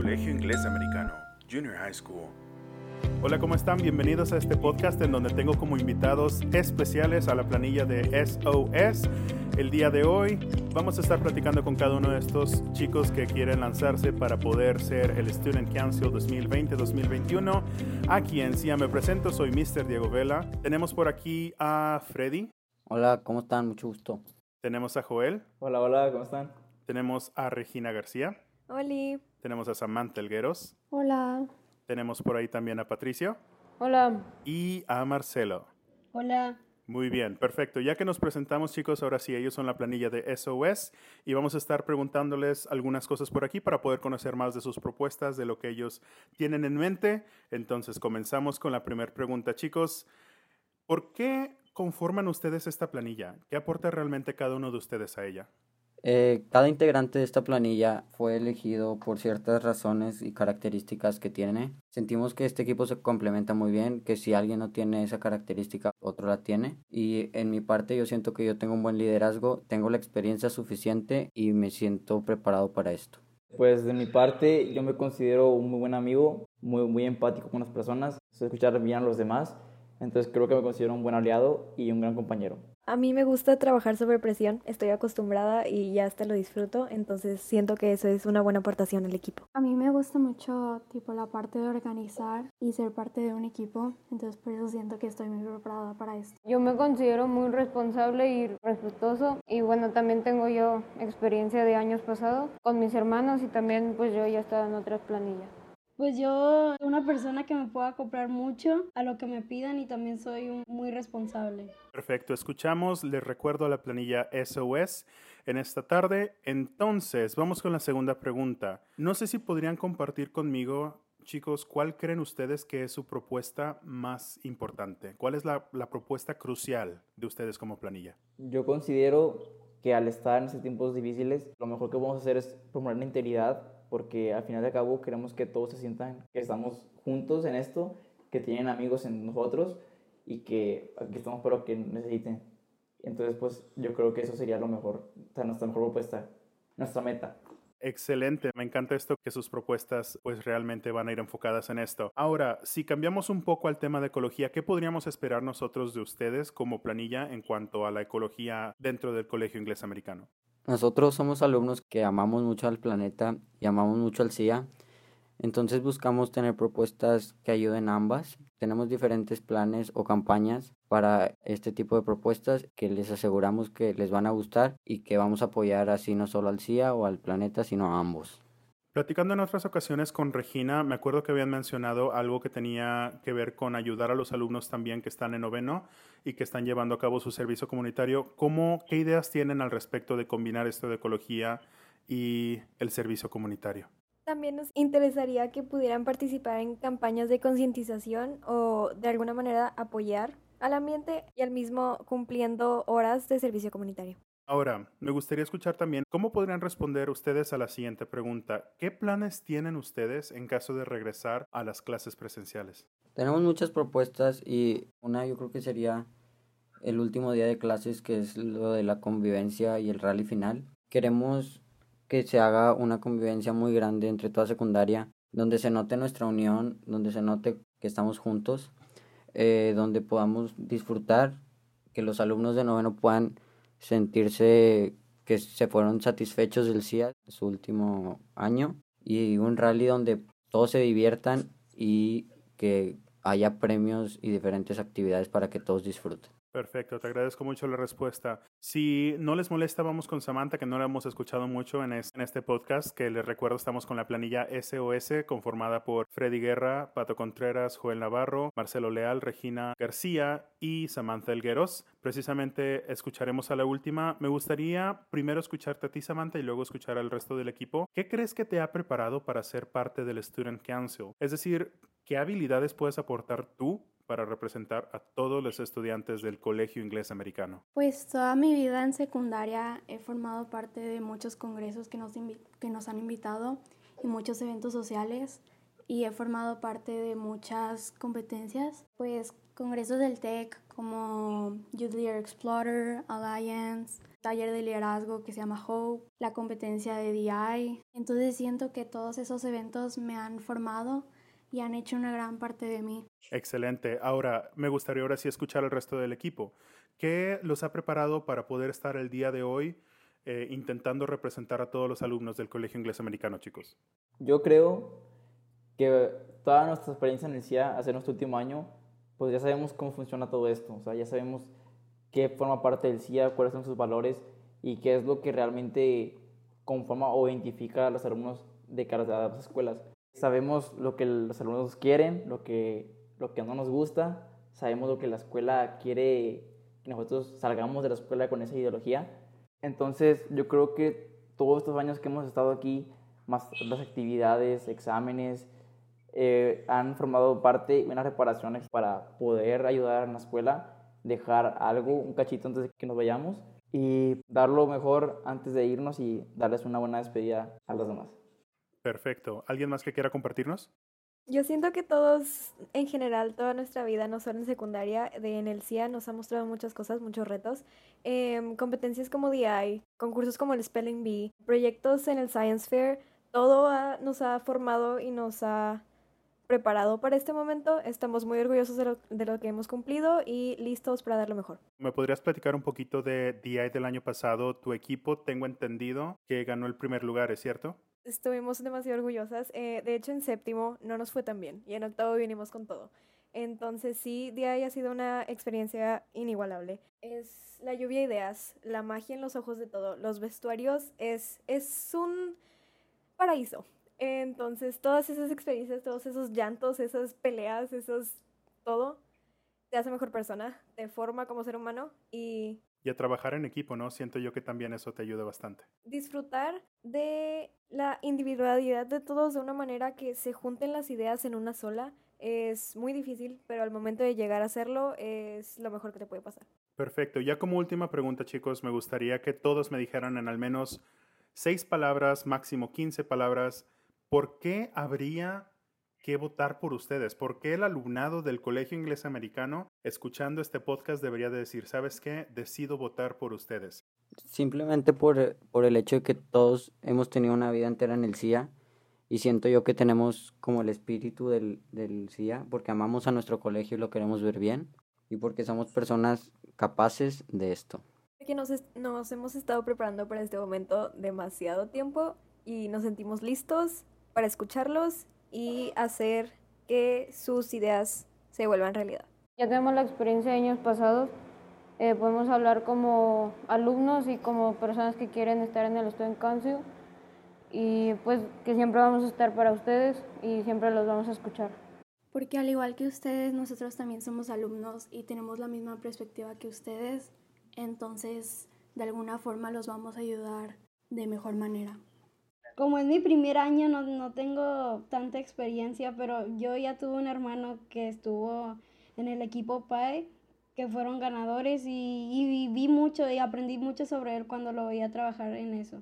Colegio Inglés Americano, Junior High School. Hola, ¿cómo están? Bienvenidos a este podcast en donde tengo como invitados especiales a la planilla de SOS. El día de hoy vamos a estar platicando con cada uno de estos chicos que quieren lanzarse para poder ser el Student Council 2020-2021. A quien sí me presento, soy Mr. Diego Vela. Tenemos por aquí a Freddy. Hola, ¿cómo están? Mucho gusto. Tenemos a Joel. Hola, hola, ¿cómo están? Tenemos a Regina García. Hola. Tenemos a Samantha Elgueros. Hola. Tenemos por ahí también a Patricio. Hola. Y a Marcelo. Hola. Muy bien, perfecto. Ya que nos presentamos, chicos, ahora sí, ellos son la planilla de SOS y vamos a estar preguntándoles algunas cosas por aquí para poder conocer más de sus propuestas, de lo que ellos tienen en mente. Entonces, comenzamos con la primera pregunta, chicos. ¿Por qué conforman ustedes esta planilla? ¿Qué aporta realmente cada uno de ustedes a ella? Eh, cada integrante de esta planilla fue elegido por ciertas razones y características que tiene. Sentimos que este equipo se complementa muy bien, que si alguien no tiene esa característica, otro la tiene. Y en mi parte yo siento que yo tengo un buen liderazgo, tengo la experiencia suficiente y me siento preparado para esto. Pues de mi parte yo me considero un muy buen amigo, muy, muy empático con las personas, sé escuchar bien a los demás, entonces creo que me considero un buen aliado y un gran compañero. A mí me gusta trabajar sobre presión, estoy acostumbrada y ya hasta lo disfruto, entonces siento que eso es una buena aportación al equipo. A mí me gusta mucho tipo la parte de organizar y ser parte de un equipo, entonces por eso siento que estoy muy preparada para esto. Yo me considero muy responsable y respetuoso y bueno, también tengo yo experiencia de años pasados con mis hermanos y también pues yo ya estaba en otras planillas. Pues yo soy una persona que me pueda comprar mucho a lo que me pidan y también soy muy responsable. Perfecto, escuchamos, les recuerdo a la planilla SOS en esta tarde. Entonces, vamos con la segunda pregunta. No sé si podrían compartir conmigo, chicos, cuál creen ustedes que es su propuesta más importante. ¿Cuál es la, la propuesta crucial de ustedes como planilla? Yo considero que al estar en estos tiempos difíciles, lo mejor que podemos hacer es promover la integridad porque al final de cabo queremos que todos se sientan que estamos juntos en esto, que tienen amigos en nosotros y que aquí estamos para lo que necesiten. Entonces, pues yo creo que eso sería lo mejor, o sea, nuestra mejor propuesta, nuestra meta. Excelente, me encanta esto que sus propuestas pues realmente van a ir enfocadas en esto. Ahora, si cambiamos un poco al tema de ecología, ¿qué podríamos esperar nosotros de ustedes como planilla en cuanto a la ecología dentro del Colegio Inglés Americano? Nosotros somos alumnos que amamos mucho al planeta y amamos mucho al CIA. Entonces buscamos tener propuestas que ayuden a ambas. Tenemos diferentes planes o campañas para este tipo de propuestas que les aseguramos que les van a gustar y que vamos a apoyar así no solo al CIA o al planeta, sino a ambos. Platicando en otras ocasiones con Regina, me acuerdo que habían mencionado algo que tenía que ver con ayudar a los alumnos también que están en noveno y que están llevando a cabo su servicio comunitario. ¿Cómo, ¿Qué ideas tienen al respecto de combinar esto de ecología y el servicio comunitario? También nos interesaría que pudieran participar en campañas de concientización o de alguna manera apoyar al ambiente y al mismo cumpliendo horas de servicio comunitario. Ahora, me gustaría escuchar también cómo podrían responder ustedes a la siguiente pregunta. ¿Qué planes tienen ustedes en caso de regresar a las clases presenciales? Tenemos muchas propuestas y una yo creo que sería el último día de clases, que es lo de la convivencia y el rally final. Queremos que se haga una convivencia muy grande entre toda secundaria, donde se note nuestra unión, donde se note que estamos juntos, eh, donde podamos disfrutar, que los alumnos de noveno puedan sentirse que se fueron satisfechos del CIA su último año y un rally donde todos se diviertan y que haya premios y diferentes actividades para que todos disfruten. Perfecto, te agradezco mucho la respuesta. Si no les molesta, vamos con Samantha, que no la hemos escuchado mucho en, este podcast, que les recuerdo estamos con la planilla SOS, conformada por Freddy Guerra, Pato Contreras, Joel Navarro, Marcelo Leal, Regina García y Samantha Elgueros. Precisamente escucharemos a la última. Me gustaría primero escucharte a ti, Samantha, y luego escuchar al resto del equipo. ¿Qué crees que te ha preparado para ser parte del Student Council? Es decir, ¿qué habilidades puedes aportar tú para representar a todos los estudiantes del Colegio Inglés Americano? Pues toda mi vida en secundaria he formado parte de muchos congresos que nos, que nos han invitado y muchos eventos sociales y he formado parte de muchas competencias, pues congresos del TEC como Youth Leader Explorer, Alliance, taller de liderazgo que se llama Hope, la competencia de DI. Entonces siento que todos esos eventos me han formado y han hecho una gran parte de mí. Excelente. Ahora, me gustaría ahora sí escuchar al resto del equipo. ¿Qué los ha preparado para poder estar el día de hoy eh, intentando representar a todos los alumnos del Colegio Inglés Americano, chicos? Yo creo que toda nuestra experiencia en el CIA, hace nuestro último año, pues ya sabemos cómo funciona todo esto. O sea, ya sabemos qué forma parte del CIA, cuáles son sus valores y qué es lo que realmente conforma o identifica a los alumnos de cara a las escuelas. Sabemos lo que los alumnos quieren, lo que, lo que no nos gusta, sabemos lo que la escuela quiere que nosotros salgamos de la escuela con esa ideología. Entonces yo creo que todos estos años que hemos estado aquí, más las actividades, exámenes, eh, han formado parte de unas reparaciones para poder ayudar en la escuela, dejar algo, un cachito antes de que nos vayamos y dar lo mejor antes de irnos y darles una buena despedida a los demás. Perfecto. ¿Alguien más que quiera compartirnos? Yo siento que todos, en general, toda nuestra vida, no solo en secundaria, de en el CIA nos ha mostrado muchas cosas, muchos retos. Em, competencias como DI, concursos como el Spelling Bee, proyectos en el Science Fair, todo nos ha formado y nos ha preparado para este momento. Estamos muy orgullosos de lo, de lo, que hemos cumplido y listos para dar lo mejor. ¿Me podrías platicar un poquito de DI del año pasado? Tu equipo, tengo entendido que ganó el primer lugar, ¿es cierto? estuvimos demasiado orgullosas. Eh, de hecho, en séptimo no nos fue tan bien y en octavo vinimos con todo. Entonces sí, ahí ha sido una experiencia inigualable. Es la lluvia de ideas, la magia en los ojos de todo. Los vestuarios es, es un paraíso. Entonces todas esas experiencias, todos esos llantos, esas peleas, esos todo, te hace mejor persona, te forma como ser humano y y a trabajar en equipo, ¿no? Siento yo que también eso te ayuda bastante. Disfrutar de la individualidad de todos de una manera que se junten las ideas en una sola es muy difícil, pero al momento de llegar a hacerlo es lo mejor que te puede pasar. Perfecto. Ya como última pregunta, chicos, me gustaría que todos me dijeran en al menos seis palabras, máximo 15 palabras, ¿por qué habría que votar por ustedes? ¿Por qué el alumnado del Colegio Inglés Americano, escuchando este podcast, debería de decir, ¿sabes qué? Decido votar por ustedes. Simplemente por, por el hecho de que todos hemos tenido una vida entera en el CIA y siento yo que tenemos como el espíritu del, del CIA porque amamos a nuestro colegio y lo queremos ver bien y porque somos personas capaces de esto. Que nos, nos hemos estado preparando para este momento demasiado tiempo y nos sentimos listos para escucharlos y hacer que sus ideas se vuelvan realidad. Ya tenemos la experiencia de años pasados, eh, podemos hablar como alumnos y como personas que quieren estar en el Student Council y pues que siempre vamos a estar para ustedes y siempre los vamos a escuchar. Porque al igual que ustedes, nosotros también somos alumnos y tenemos la misma perspectiva que ustedes, entonces de alguna forma los vamos a ayudar de mejor manera como es mi primer año, no, no, tengo tanta experiencia, pero yo ya tuve un hermano que estuvo en el equipo PAE, que fueron ganadores y, y, vi mucho y aprendí mucho sobre él cuando lo veía trabajar en eso.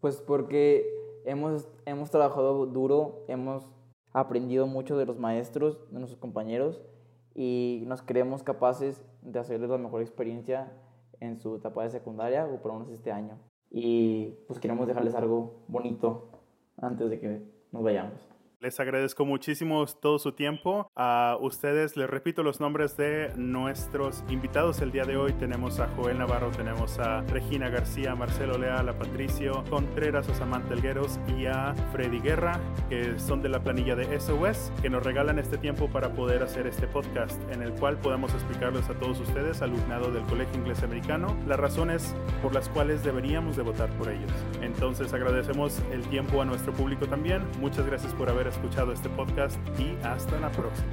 Pues porque hemos, hemos trabajado duro, hemos aprendido mucho de los maestros, de nuestros compañeros y nos creemos capaces de hacerles la mejor experiencia en su etapa de secundaria o por lo menos este año y pues queremos dejarles algo bonito antes de que nos vayamos. Les agradezco muchísimo todo su tiempo. A ustedes les repito los nombres de nuestros invitados el día de hoy. Tenemos a Joel Navarro, tenemos a Regina García, Marcelo Leal, a Patricio Contreras, a Samantha Elgueros y a Freddy Guerra, que son de la planilla de SOS, que nos regalan este tiempo para poder hacer este podcast en el cual podamos explicarles a todos ustedes, alumnado del Colegio Inglés Americano, las razones por las cuales deberíamos de votar por ellos. Entonces agradecemos el tiempo a nuestro público también. Muchas gracias por haber escuchado este podcast y hasta la próxima.